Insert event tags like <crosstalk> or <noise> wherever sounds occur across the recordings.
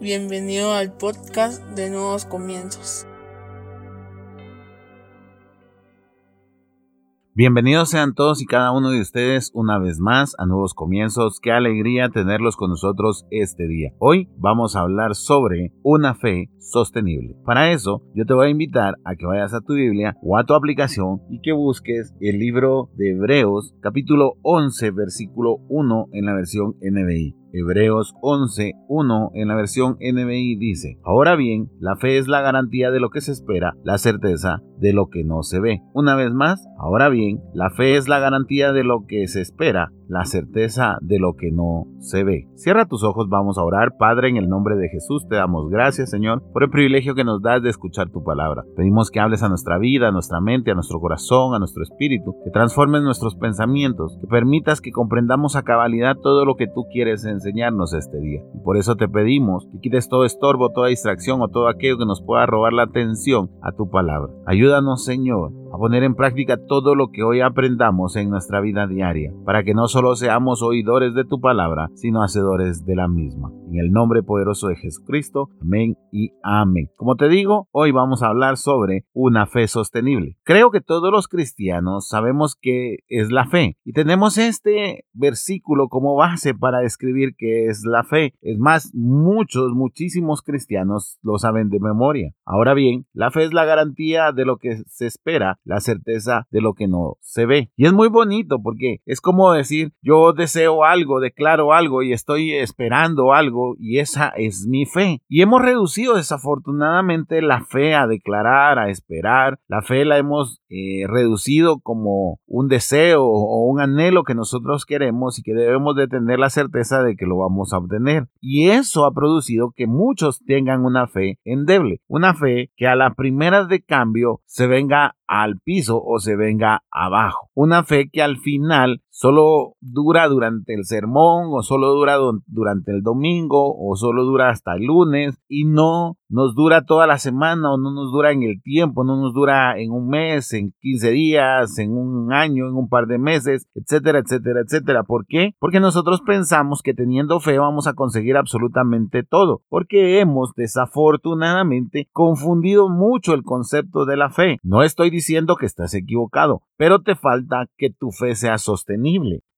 Bienvenido al podcast de Nuevos Comienzos. Bienvenidos sean todos y cada uno de ustedes una vez más a Nuevos Comienzos. Qué alegría tenerlos con nosotros este día. Hoy vamos a hablar sobre una fe sostenible. Para eso, yo te voy a invitar a que vayas a tu Biblia o a tu aplicación y que busques el libro de Hebreos capítulo 11 versículo 1 en la versión NBI. Hebreos 11, 1 en la versión NBI dice, Ahora bien, la fe es la garantía de lo que se espera, la certeza de lo que no se ve. Una vez más, ahora bien, la fe es la garantía de lo que se espera, la certeza de lo que no se ve. Cierra tus ojos, vamos a orar. Padre, en el nombre de Jesús te damos gracias, Señor, por el privilegio que nos das de escuchar tu palabra. Pedimos que hables a nuestra vida, a nuestra mente, a nuestro corazón, a nuestro espíritu, que transformes nuestros pensamientos, que permitas que comprendamos a cabalidad todo lo que tú quieres enseñarnos este día. Y por eso te pedimos que quites todo estorbo, toda distracción o todo aquello que nos pueda robar la atención a tu palabra. Ayúdanos, Señor, a poner en práctica todo lo que hoy aprendamos en nuestra vida diaria, para que no solo seamos oidores de tu palabra, sino hacedores de la misma. En el nombre poderoso de Jesucristo, amén y amén. Como te digo, hoy vamos a hablar sobre una fe sostenible. Creo que todos los cristianos sabemos qué es la fe y tenemos este versículo como base para describir qué es la fe. Es más, muchos, muchísimos cristianos lo saben de memoria. Ahora bien, la fe es la garantía de lo que se espera, la certeza de lo que no se ve. Y es muy bonito porque es como decir, yo deseo algo, declaro algo y estoy esperando algo y esa es mi fe. Y hemos reducido desafortunadamente la fe a declarar, a esperar. La fe la hemos eh, reducido como un deseo o un anhelo que nosotros queremos y que debemos de tener la certeza de que lo vamos a obtener. Y eso ha producido que muchos tengan una fe endeble, una fe que a la primera de cambio se venga al piso o se venga abajo. Una fe que al final solo dura durante el sermón o solo dura durante el domingo o solo dura hasta el lunes y no nos dura toda la semana o no nos dura en el tiempo, no nos dura en un mes, en 15 días, en un año, en un par de meses, etcétera, etcétera, etcétera. ¿Por qué? Porque nosotros pensamos que teniendo fe vamos a conseguir absolutamente todo, porque hemos desafortunadamente confundido mucho el concepto de la fe. No estoy diciendo que estás equivocado, pero te falta que tu fe sea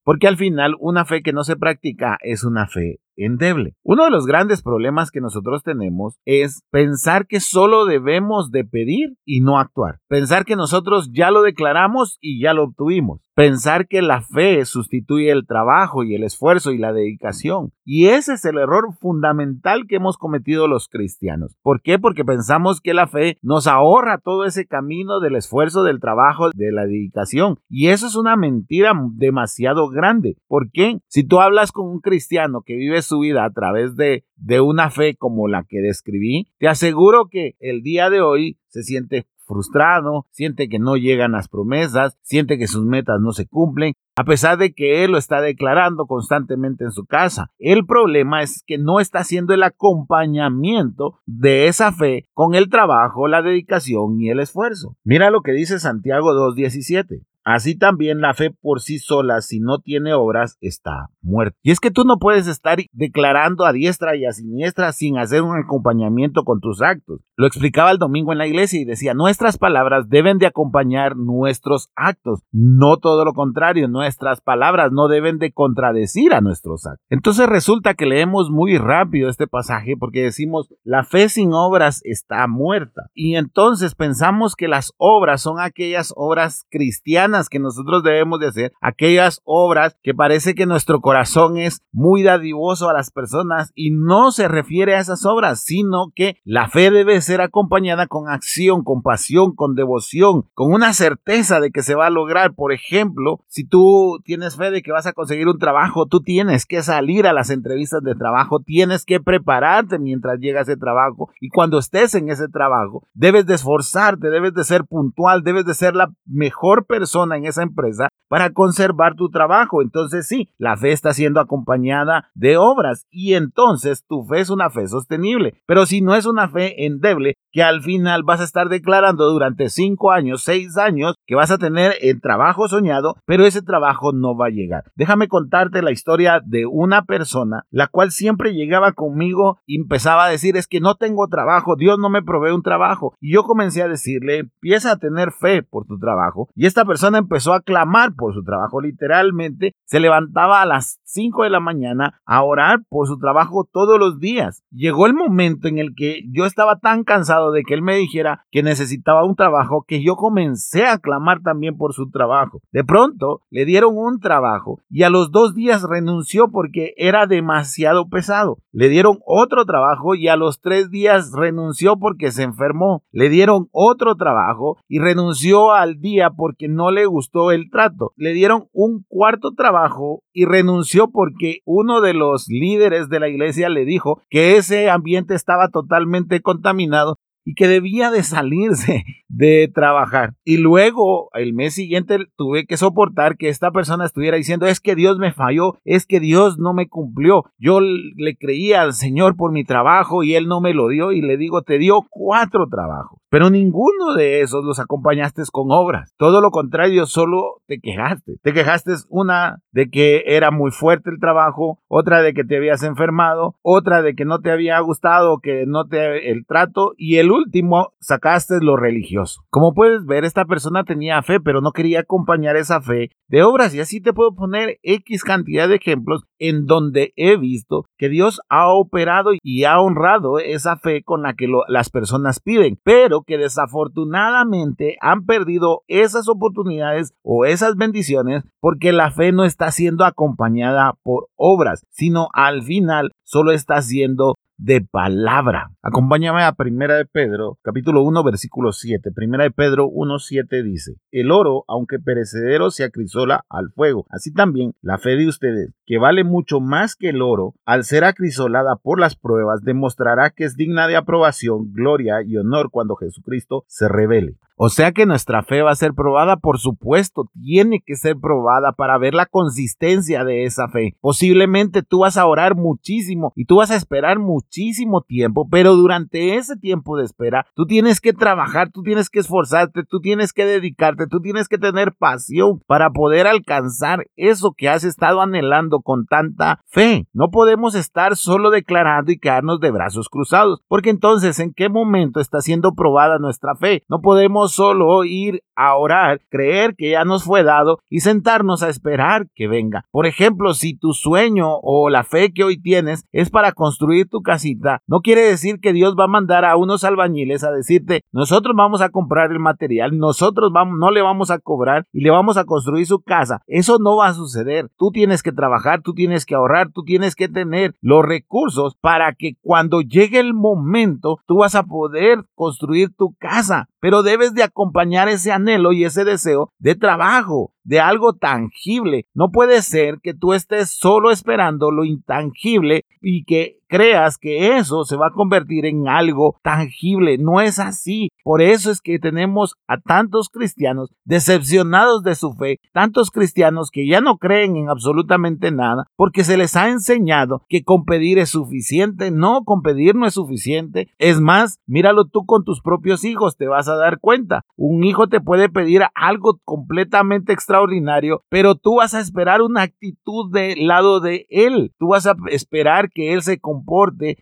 Porque al final una fe que no se practica es una fe endeble. Uno de los grandes problemas que nosotros tenemos es pensar que solo debemos de pedir y no actuar. Pensar que nosotros ya lo declaramos y ya lo obtuvimos. Pensar que la fe sustituye el trabajo y el esfuerzo y la dedicación. Y ese es el error fundamental que hemos cometido los cristianos. ¿Por qué? Porque pensamos que la fe nos ahorra todo ese camino del esfuerzo, del trabajo, de la dedicación. Y eso es una mentira demasiado grande. ¿Por qué? Si tú hablas con un cristiano que vive su vida a través de, de una fe como la que describí, te aseguro que el día de hoy se siente frustrado, siente que no llegan las promesas, siente que sus metas no se cumplen, a pesar de que él lo está declarando constantemente en su casa. El problema es que no está haciendo el acompañamiento de esa fe con el trabajo, la dedicación y el esfuerzo. Mira lo que dice Santiago 2.17. Así también la fe por sí sola, si no tiene obras, está muerta. Y es que tú no puedes estar declarando a diestra y a siniestra sin hacer un acompañamiento con tus actos. Lo explicaba el domingo en la iglesia y decía, nuestras palabras deben de acompañar nuestros actos, no todo lo contrario, nuestras palabras no deben de contradecir a nuestros actos. Entonces resulta que leemos muy rápido este pasaje porque decimos, la fe sin obras está muerta. Y entonces pensamos que las obras son aquellas obras cristianas que nosotros debemos de hacer, aquellas obras que parece que nuestro corazón es muy dadivoso a las personas y no se refiere a esas obras, sino que la fe debe ser acompañada con acción, con pasión, con devoción, con una certeza de que se va a lograr. Por ejemplo, si tú tienes fe de que vas a conseguir un trabajo, tú tienes que salir a las entrevistas de trabajo, tienes que prepararte mientras llega ese trabajo y cuando estés en ese trabajo, debes de esforzarte, debes de ser puntual, debes de ser la mejor persona en esa empresa para conservar tu trabajo. Entonces sí, la fe está siendo acompañada de obras y entonces tu fe es una fe sostenible. Pero si no es una fe endeble, que al final vas a estar declarando durante cinco años, seis años, que vas a tener el trabajo soñado, pero ese trabajo no va a llegar. Déjame contarte la historia de una persona, la cual siempre llegaba conmigo y empezaba a decir, es que no tengo trabajo, Dios no me provee un trabajo. Y yo comencé a decirle, empieza a tener fe por tu trabajo. Y esta persona empezó a clamar por su trabajo, literalmente se levantaba a las 5 de la mañana a orar por su trabajo todos los días. Llegó el momento en el que yo estaba tan cansado de que él me dijera que necesitaba un trabajo que yo comencé a clamar también por su trabajo. De pronto le dieron un trabajo y a los dos días renunció porque era demasiado pesado. Le dieron otro trabajo y a los tres días renunció porque se enfermó. Le dieron otro trabajo y renunció al día porque no le gustó el trato. Le dieron un cuarto trabajo y renunció porque uno de los líderes de la iglesia le dijo que ese ambiente estaba totalmente contaminado y que debía de salirse <laughs> de trabajar. Y luego el mes siguiente tuve que soportar que esta persona estuviera diciendo es que Dios me falló, es que Dios no me cumplió. Yo le creía al Señor por mi trabajo y Él no me lo dio y le digo, te dio cuatro trabajos. Pero ninguno de esos los acompañaste con obras. Todo lo contrario, solo te quejaste. Te quejaste una de que era muy fuerte el trabajo, otra de que te habías enfermado, otra de que no te había gustado, que no te el trato y el último sacaste lo religioso. Como puedes ver, esta persona tenía fe, pero no quería acompañar esa fe de obras y así te puedo poner X cantidad de ejemplos en donde he visto que Dios ha operado y ha honrado esa fe con la que las personas piden, pero que desafortunadamente han perdido esas oportunidades o esas bendiciones porque la fe no está siendo acompañada por obras, sino al final solo está siendo de palabra. Acompáñame a Primera de Pedro, capítulo 1, versículo 7. Primera de Pedro 1, 7 dice, El oro, aunque perecedero, se acrisola al fuego. Así también la fe de ustedes, que vale mucho más que el oro, al ser acrisolada por las pruebas, demostrará que es digna de aprobación, gloria y honor cuando Jesucristo se revele. O sea que nuestra fe va a ser probada, por supuesto, tiene que ser probada para ver la consistencia de esa fe. Posiblemente tú vas a orar muchísimo y tú vas a esperar muchísimo tiempo, pero durante ese tiempo de espera, tú tienes que trabajar, tú tienes que esforzarte, tú tienes que dedicarte, tú tienes que tener pasión para poder alcanzar eso que has estado anhelando con tanta fe. No podemos estar solo declarando y quedarnos de brazos cruzados, porque entonces, ¿en qué momento está siendo probada nuestra fe? No podemos solo ir a orar, creer que ya nos fue dado y sentarnos a esperar que venga. Por ejemplo, si tu sueño o la fe que hoy tienes es para construir tu casita, no quiere decir que Dios va a mandar a unos albañiles a decirte, nosotros vamos a comprar el material, nosotros vamos, no le vamos a cobrar y le vamos a construir su casa. Eso no va a suceder. Tú tienes que trabajar, tú tienes que ahorrar, tú tienes que tener los recursos para que cuando llegue el momento tú vas a poder construir tu casa. Pero debes de acompañar ese anhelo y ese deseo de trabajo, de algo tangible. No puede ser que tú estés solo esperando lo intangible y que creas que eso se va a convertir en algo tangible. No es así. Por eso es que tenemos a tantos cristianos decepcionados de su fe, tantos cristianos que ya no creen en absolutamente nada, porque se les ha enseñado que con pedir es suficiente. No, con pedir no es suficiente. Es más, míralo tú con tus propios hijos, te vas a dar cuenta. Un hijo te puede pedir algo completamente extraordinario, pero tú vas a esperar una actitud del lado de él. Tú vas a esperar que él se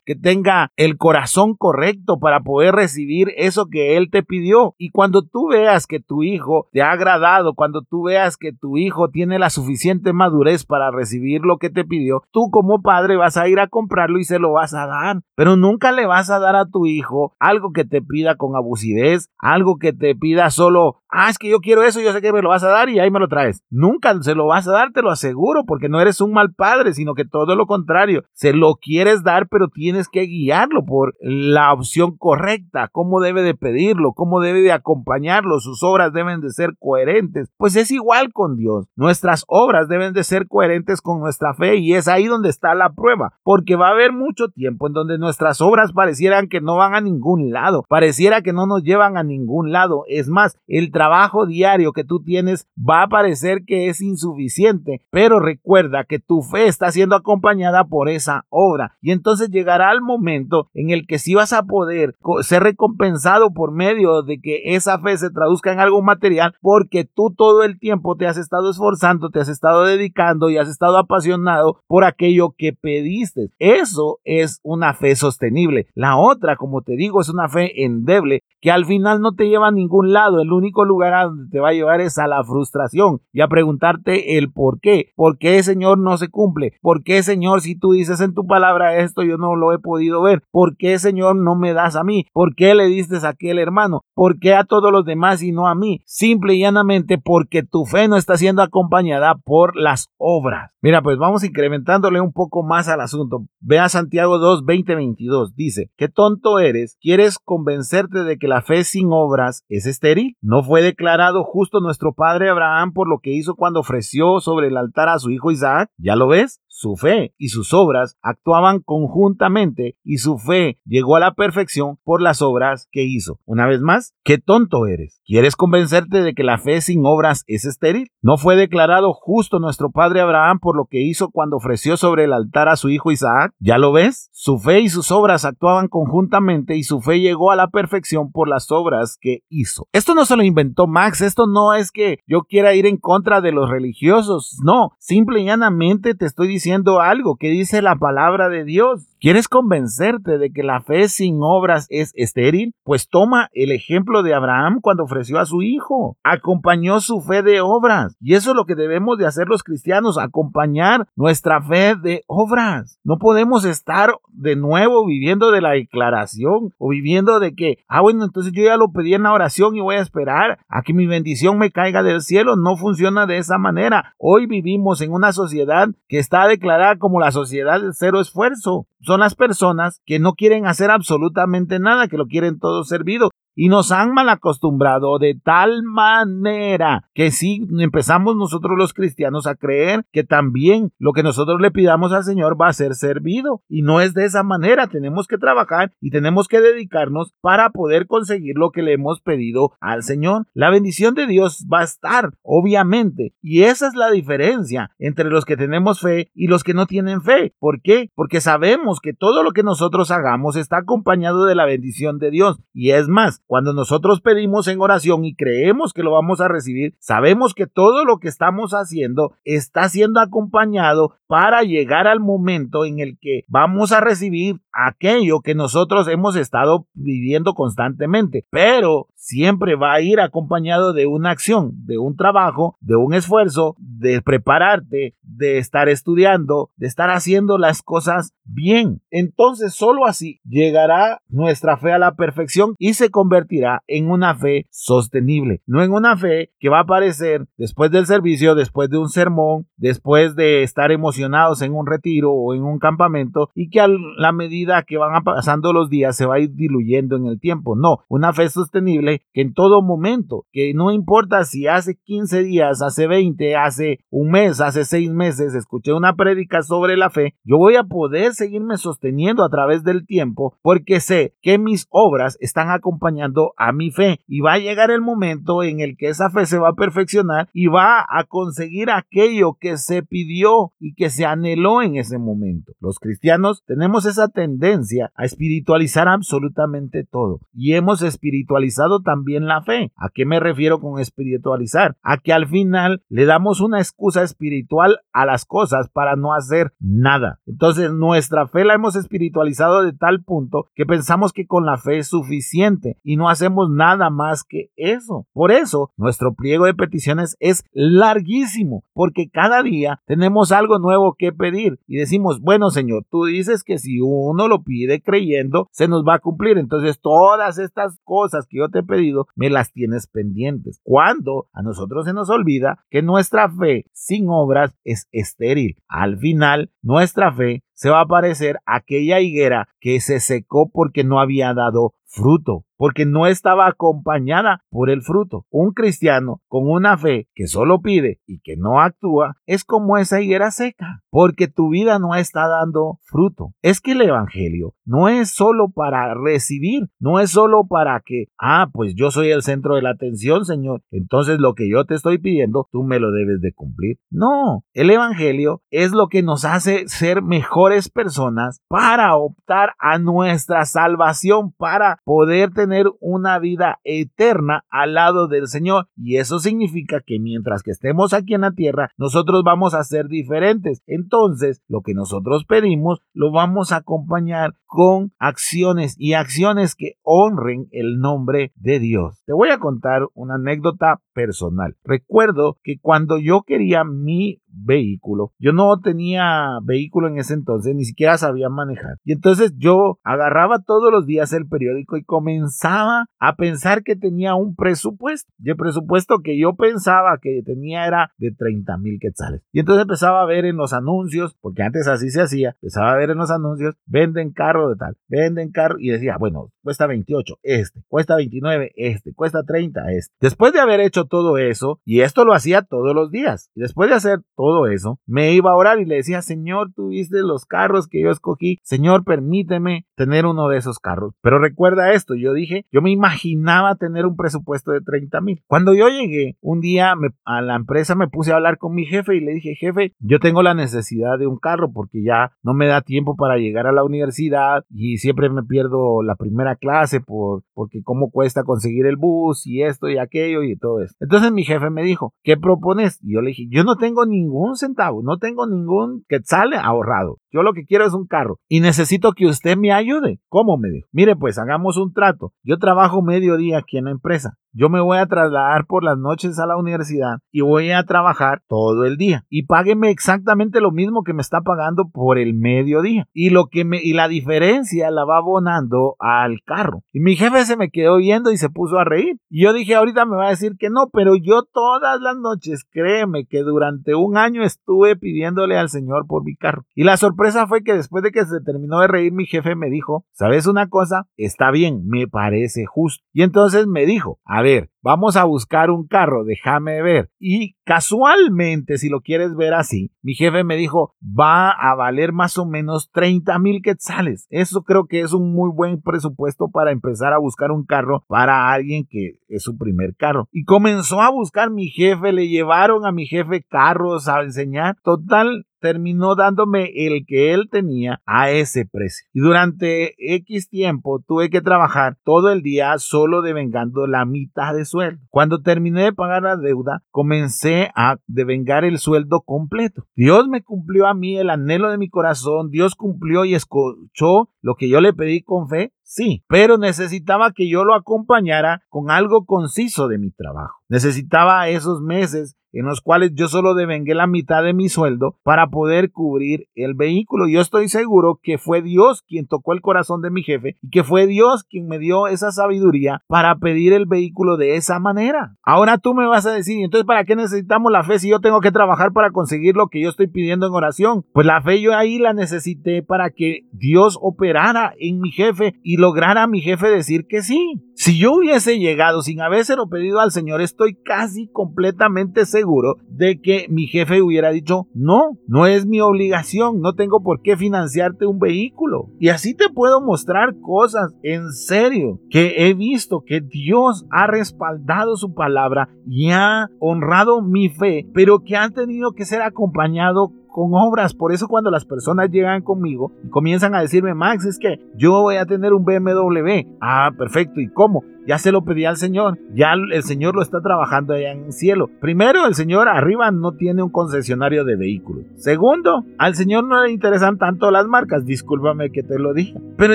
que tenga el corazón correcto para poder recibir eso que Él te pidió. Y cuando tú veas que tu hijo te ha agradado, cuando tú veas que tu hijo tiene la suficiente madurez para recibir lo que te pidió, tú como padre vas a ir a comprarlo y se lo vas a dar. Pero nunca le vas a dar a tu hijo algo que te pida con abusidez, algo que te pida solo, ah, es que yo quiero eso, yo sé que me lo vas a dar y ahí me lo traes. Nunca se lo vas a dar, te lo aseguro, porque no eres un mal padre, sino que todo lo contrario, se lo quieres dar, pero tienes que guiarlo por la opción correcta, cómo debe de pedirlo, cómo debe de acompañarlo, sus obras deben de ser coherentes. Pues es igual con Dios. Nuestras obras deben de ser coherentes con nuestra fe y es ahí donde está la prueba, porque va a haber mucho tiempo en donde nuestras obras parecieran que no van a ningún lado, pareciera que no nos llevan a ningún lado. Es más, el trabajo diario que tú tienes va a parecer que es insuficiente, pero recuerda que tu fe está siendo acompañada por esa obra y entonces llegará el momento en el que si vas a poder ser recompensado por medio de que esa fe se traduzca en algo material porque tú todo el tiempo te has estado esforzando, te has estado dedicando y has estado apasionado por aquello que pediste. Eso es una fe sostenible. La otra, como te digo, es una fe endeble que al final no te lleva a ningún lado. El único lugar a donde te va a llevar es a la frustración y a preguntarte el por qué. ¿Por qué, Señor, no se cumple? ¿Por qué, Señor, si tú dices en tu palabra esto, yo no lo he podido ver? ¿Por qué, Señor, no me das a mí? ¿Por qué le diste a aquel hermano? ¿Por qué a todos los demás y no a mí? Simple y llanamente porque tu fe no está siendo acompañada por las obras. Mira, pues vamos incrementándole un poco más al asunto. Ve a Santiago 2, 20, 22. Dice, qué tonto eres. ¿Quieres convencerte de que la fe sin obras es estéril? ¿No fue declarado justo nuestro padre Abraham por lo que hizo cuando ofreció sobre el altar a su hijo Isaac? ¿Ya lo ves? Su fe y sus obras actuaban conjuntamente y su fe llegó a la perfección por las obras que hizo. Una vez más, qué tonto eres. ¿Quieres convencerte de que la fe sin obras es estéril? ¿No fue declarado justo nuestro padre Abraham por lo que hizo cuando ofreció sobre el altar a su hijo Isaac? ¿Ya lo ves? Su fe y sus obras actuaban conjuntamente y su fe llegó a la perfección por las obras que hizo. Esto no se lo inventó Max, esto no es que yo quiera ir en contra de los religiosos, no, simple y llanamente te estoy diciendo algo que dice la palabra de Dios. ¿Quieres convencerte de que la fe sin obras es estéril? Pues toma el ejemplo de Abraham cuando ofreció a su hijo. Acompañó su fe de obras. Y eso es lo que debemos de hacer los cristianos, acompañar nuestra fe de obras. No podemos estar de nuevo viviendo de la declaración o viviendo de que, ah, bueno, entonces yo ya lo pedí en la oración y voy a esperar a que mi bendición me caiga del cielo. No funciona de esa manera. Hoy vivimos en una sociedad que está declarada como la sociedad del cero esfuerzo son las personas que no quieren hacer absolutamente nada, que lo quieren todo servido y nos han mal acostumbrado de tal manera que si empezamos nosotros los cristianos a creer que también lo que nosotros le pidamos al Señor va a ser servido y no es de esa manera, tenemos que trabajar y tenemos que dedicarnos para poder conseguir lo que le hemos pedido al Señor. La bendición de Dios va a estar, obviamente, y esa es la diferencia entre los que tenemos fe y los que no tienen fe. ¿Por qué? Porque sabemos que todo lo que nosotros hagamos está acompañado de la bendición de Dios y es más, cuando nosotros pedimos en oración y creemos que lo vamos a recibir, sabemos que todo lo que estamos haciendo está siendo acompañado para llegar al momento en el que vamos a recibir aquello que nosotros hemos estado viviendo constantemente. Pero siempre va a ir acompañado de una acción, de un trabajo, de un esfuerzo, de prepararte, de estar estudiando, de estar haciendo las cosas bien. Entonces solo así llegará nuestra fe a la perfección y se convertirá en una fe sostenible, no en una fe que va a aparecer después del servicio, después de un sermón, después de estar emocionados en un retiro o en un campamento y que a la medida que van pasando los días se va a ir diluyendo en el tiempo. No, una fe sostenible que en todo momento, que no importa si hace 15 días, hace 20, hace un mes, hace 6 meses, escuché una prédica sobre la fe, yo voy a poder seguirme sosteniendo a través del tiempo porque sé que mis obras están acompañadas a mi fe. Y va a llegar el momento en el que esa fe se va a perfeccionar y va a conseguir aquello que se pidió y que se anheló en ese momento. Los cristianos tenemos esa tendencia a espiritualizar absolutamente todo y hemos espiritualizado también la fe. ¿A qué me refiero con espiritualizar? A que al final le damos una excusa espiritual a las cosas para no hacer nada. Entonces nuestra fe la hemos espiritualizado de tal punto que pensamos que con la fe es suficiente y no hacemos nada más que eso. Por eso, nuestro pliego de peticiones es larguísimo, porque cada día tenemos algo nuevo que pedir y decimos, bueno Señor, tú dices que si uno lo pide creyendo, se nos va a cumplir. Entonces, todas estas cosas que yo te pedido, me las tienes pendientes. Cuando a nosotros se nos olvida que nuestra fe sin obras es estéril. Al final, nuestra fe se va a parecer aquella higuera que se secó porque no había dado fruto porque no estaba acompañada por el fruto. Un cristiano con una fe que solo pide y que no actúa es como esa higuera seca, porque tu vida no está dando fruto. Es que el Evangelio no es solo para recibir, no es solo para que, ah, pues yo soy el centro de la atención, Señor, entonces lo que yo te estoy pidiendo, tú me lo debes de cumplir. No, el Evangelio es lo que nos hace ser mejores personas para optar a nuestra salvación, para poder tener una vida eterna al lado del Señor. Y eso significa que mientras que estemos aquí en la tierra, nosotros vamos a ser diferentes. Entonces, lo que nosotros pedimos lo vamos a acompañar con acciones y acciones que honren el nombre de Dios. Te voy a contar una anécdota personal. Recuerdo que cuando yo quería mi vehículo. Yo no tenía vehículo en ese entonces, ni siquiera sabía manejar. Y entonces yo agarraba todos los días el periódico y comenzaba a pensar que tenía un presupuesto. Y el presupuesto que yo pensaba que tenía era de 30 mil quetzales. Y entonces empezaba a ver en los anuncios, porque antes así se hacía, empezaba a ver en los anuncios, venden carro de tal, venden carro y decía, bueno, cuesta 28 este, cuesta 29 este, cuesta 30 este. Después de haber hecho todo eso, y esto lo hacía todos los días, y después de hacer todo eso, me iba a orar y le decía, Señor, tú viste los carros que yo escogí, Señor, permíteme tener uno de esos carros. Pero recuerda esto, yo dije, yo me imaginaba tener un presupuesto de 30 mil. Cuando yo llegué, un día a la empresa me puse a hablar con mi jefe y le dije, jefe, yo tengo la necesidad de un carro porque ya no me da tiempo para llegar a la universidad y siempre me pierdo la primera clase por, porque cómo cuesta conseguir el bus y esto y aquello y todo eso. Entonces mi jefe me dijo, ¿qué propones? Y yo le dije, yo no tengo ni ningún centavo, no tengo ningún quetzal ahorrado. Yo lo que quiero es un carro y necesito que usted me ayude. ¿Cómo me dijo? Mire, pues hagamos un trato. Yo trabajo mediodía aquí en la empresa. Yo me voy a trasladar por las noches a la universidad y voy a trabajar todo el día. Y págueme exactamente lo mismo que me está pagando por el mediodía. Y lo que me, y la diferencia la va abonando al carro. Y mi jefe se me quedó viendo y se puso a reír. Y yo dije, ahorita me va a decir que no, pero yo todas las noches, créeme que durante un año estuve pidiéndole al Señor por mi carro. Y la sorpresa fue que después de que se terminó de reír, mi jefe me dijo, ¿sabes una cosa? Está bien, me parece justo. Y entonces me dijo, a ver, vamos a buscar un carro, déjame ver. Y casualmente, si lo quieres ver así, mi jefe me dijo, va a valer más o menos 30 mil quetzales. Eso creo que es un muy buen presupuesto para empezar a buscar un carro para alguien que es su primer carro. Y comenzó a buscar mi jefe, le llevaron a mi jefe carros a enseñar. Total, terminó dándome el que él tenía a ese precio. Y durante X tiempo tuve que trabajar todo el día solo devengando la mitad de Cuando terminé de pagar la deuda, comencé a devengar el sueldo completo. Dios me cumplió a mí el anhelo de mi corazón, Dios cumplió y escuchó lo que yo le pedí con fe, sí, pero necesitaba que yo lo acompañara con algo conciso de mi trabajo. Necesitaba esos meses en los cuales yo solo devengué la mitad de mi sueldo para poder cubrir el vehículo. Yo estoy seguro que fue Dios quien tocó el corazón de mi jefe y que fue Dios quien me dio esa sabiduría para pedir el vehículo de esa manera. Ahora tú me vas a decir, entonces ¿para qué necesitamos la fe si yo tengo que trabajar para conseguir lo que yo estoy pidiendo en oración? Pues la fe yo ahí la necesité para que Dios operara en mi jefe y lograra mi jefe decir que sí. Si yo hubiese llegado sin habérselo pedido al Señor, estoy casi completamente seguro de que mi jefe hubiera dicho, no, no es mi obligación, no tengo por qué financiarte un vehículo. Y así te puedo mostrar cosas en serio que he visto que Dios ha respaldado su palabra y ha honrado mi fe, pero que han tenido que ser acompañado con obras. Por eso cuando las personas llegan conmigo y comienzan a decirme, Max, es que yo voy a tener un BMW. Ah, perfecto. ¿Y cómo? Ya se lo pedí al Señor, ya el Señor lo está trabajando allá en el cielo. Primero, el Señor arriba no tiene un concesionario de vehículos. Segundo, al Señor no le interesan tanto las marcas, discúlpame que te lo dije. Pero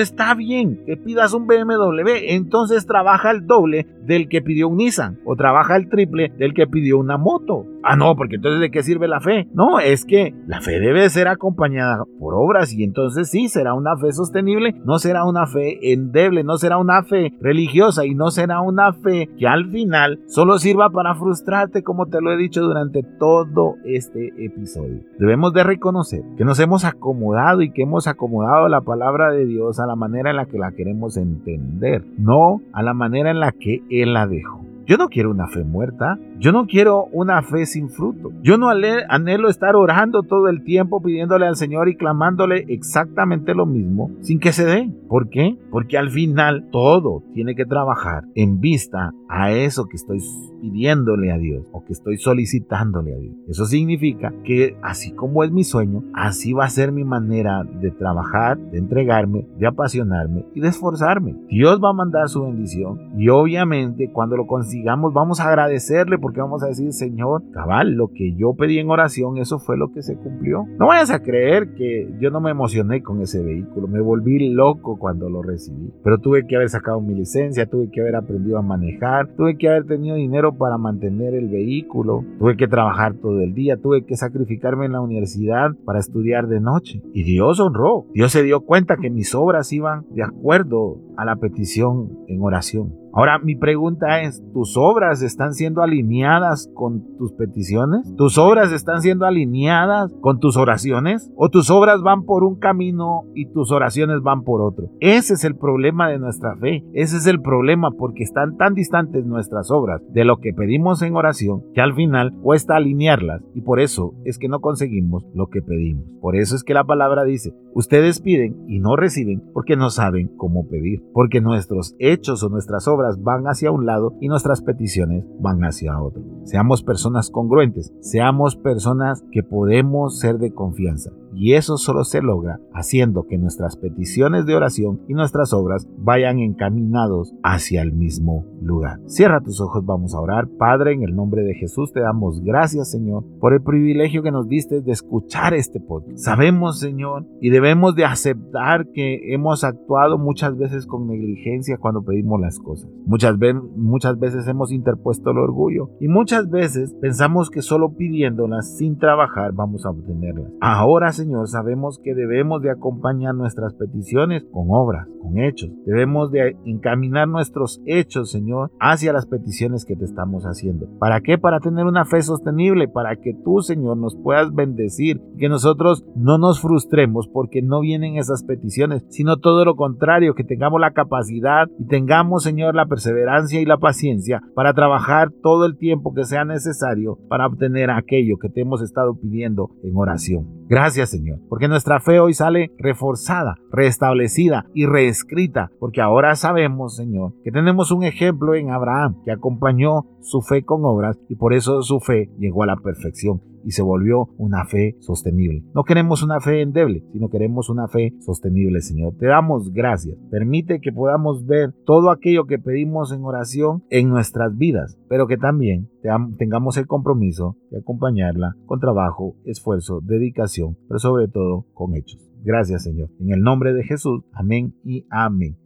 está bien que pidas un BMW, entonces trabaja el doble del que pidió un Nissan o trabaja el triple del que pidió una moto. Ah, no, porque entonces ¿de qué sirve la fe? No, es que la fe debe ser acompañada por obras y entonces sí, será una fe sostenible, no será una fe endeble, no será una fe religiosa y no no será una fe que al final solo sirva para frustrarte como te lo he dicho durante todo este episodio. Debemos de reconocer que nos hemos acomodado y que hemos acomodado la palabra de Dios a la manera en la que la queremos entender, no a la manera en la que Él la dejó. Yo no quiero una fe muerta, yo no quiero una fe sin fruto. Yo no anhelo estar orando todo el tiempo pidiéndole al Señor y clamándole exactamente lo mismo sin que se dé. ¿Por qué? Porque al final todo tiene que trabajar en vista a eso que estoy pidiéndole a Dios o que estoy solicitándole a Dios. Eso significa que así como es mi sueño, así va a ser mi manera de trabajar, de entregarme, de apasionarme y de esforzarme. Dios va a mandar su bendición y obviamente cuando lo consigamos vamos a agradecerle porque vamos a decir, Señor, cabal, lo que yo pedí en oración, eso fue lo que se cumplió. No vayas a creer que yo no me emocioné con ese vehículo, me volví loco cuando lo recibí, pero tuve que haber sacado mi licencia, tuve que haber aprendido a manejar, tuve que haber tenido dinero para mantener el vehículo, tuve que trabajar todo el día, tuve que sacrificarme en la universidad para estudiar de noche. Y Dios honró, Dios se dio cuenta que mis obras iban de acuerdo a la petición en oración. Ahora mi pregunta es, ¿tus obras están siendo alineadas con tus peticiones? ¿Tus obras están siendo alineadas con tus oraciones? ¿O tus obras van por un camino y tus oraciones van por otro? Ese es el problema de nuestra fe. Ese es el problema porque están tan distantes nuestras obras de lo que pedimos en oración que al final cuesta alinearlas y por eso es que no conseguimos lo que pedimos. Por eso es que la palabra dice, ustedes piden y no reciben porque no saben cómo pedir, porque nuestros hechos o nuestras obras van hacia un lado y nuestras peticiones van hacia otro. Seamos personas congruentes, seamos personas que podemos ser de confianza. Y eso solo se logra haciendo que nuestras peticiones de oración y nuestras obras vayan encaminados hacia el mismo lugar. Cierra tus ojos, vamos a orar. Padre, en el nombre de Jesús te damos gracias, Señor, por el privilegio que nos diste de escuchar este podcast. Sabemos, Señor, y debemos de aceptar que hemos actuado muchas veces con negligencia cuando pedimos las cosas. Muchas, muchas veces hemos interpuesto el orgullo y muchas veces pensamos que solo pidiéndolas sin trabajar vamos a obtenerlas. Ahora, Señor, sabemos que debemos de acompañar nuestras peticiones con obras, con hechos. Debemos de encaminar nuestros hechos, Señor, hacia las peticiones que te estamos haciendo. ¿Para qué? Para tener una fe sostenible, para que tú, Señor, nos puedas bendecir, que nosotros no nos frustremos porque no vienen esas peticiones, sino todo lo contrario, que tengamos la capacidad y tengamos, Señor, la perseverancia y la paciencia para trabajar todo el tiempo que sea necesario para obtener aquello que te hemos estado pidiendo en oración. Gracias Señor, porque nuestra fe hoy sale reforzada, restablecida y reescrita, porque ahora sabemos Señor que tenemos un ejemplo en Abraham que acompañó su fe con obras y por eso su fe llegó a la perfección y se volvió una fe sostenible. No queremos una fe endeble, sino queremos una fe sostenible, Señor. Te damos gracias. Permite que podamos ver todo aquello que pedimos en oración en nuestras vidas, pero que también tengamos el compromiso de acompañarla con trabajo, esfuerzo, dedicación, pero sobre todo con hechos. Gracias, Señor. En el nombre de Jesús. Amén y amén.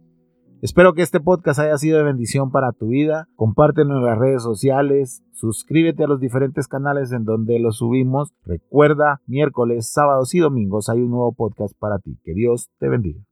Espero que este podcast haya sido de bendición para tu vida. Compártelo en las redes sociales. Suscríbete a los diferentes canales en donde lo subimos. Recuerda, miércoles, sábados y domingos hay un nuevo podcast para ti. Que Dios te bendiga.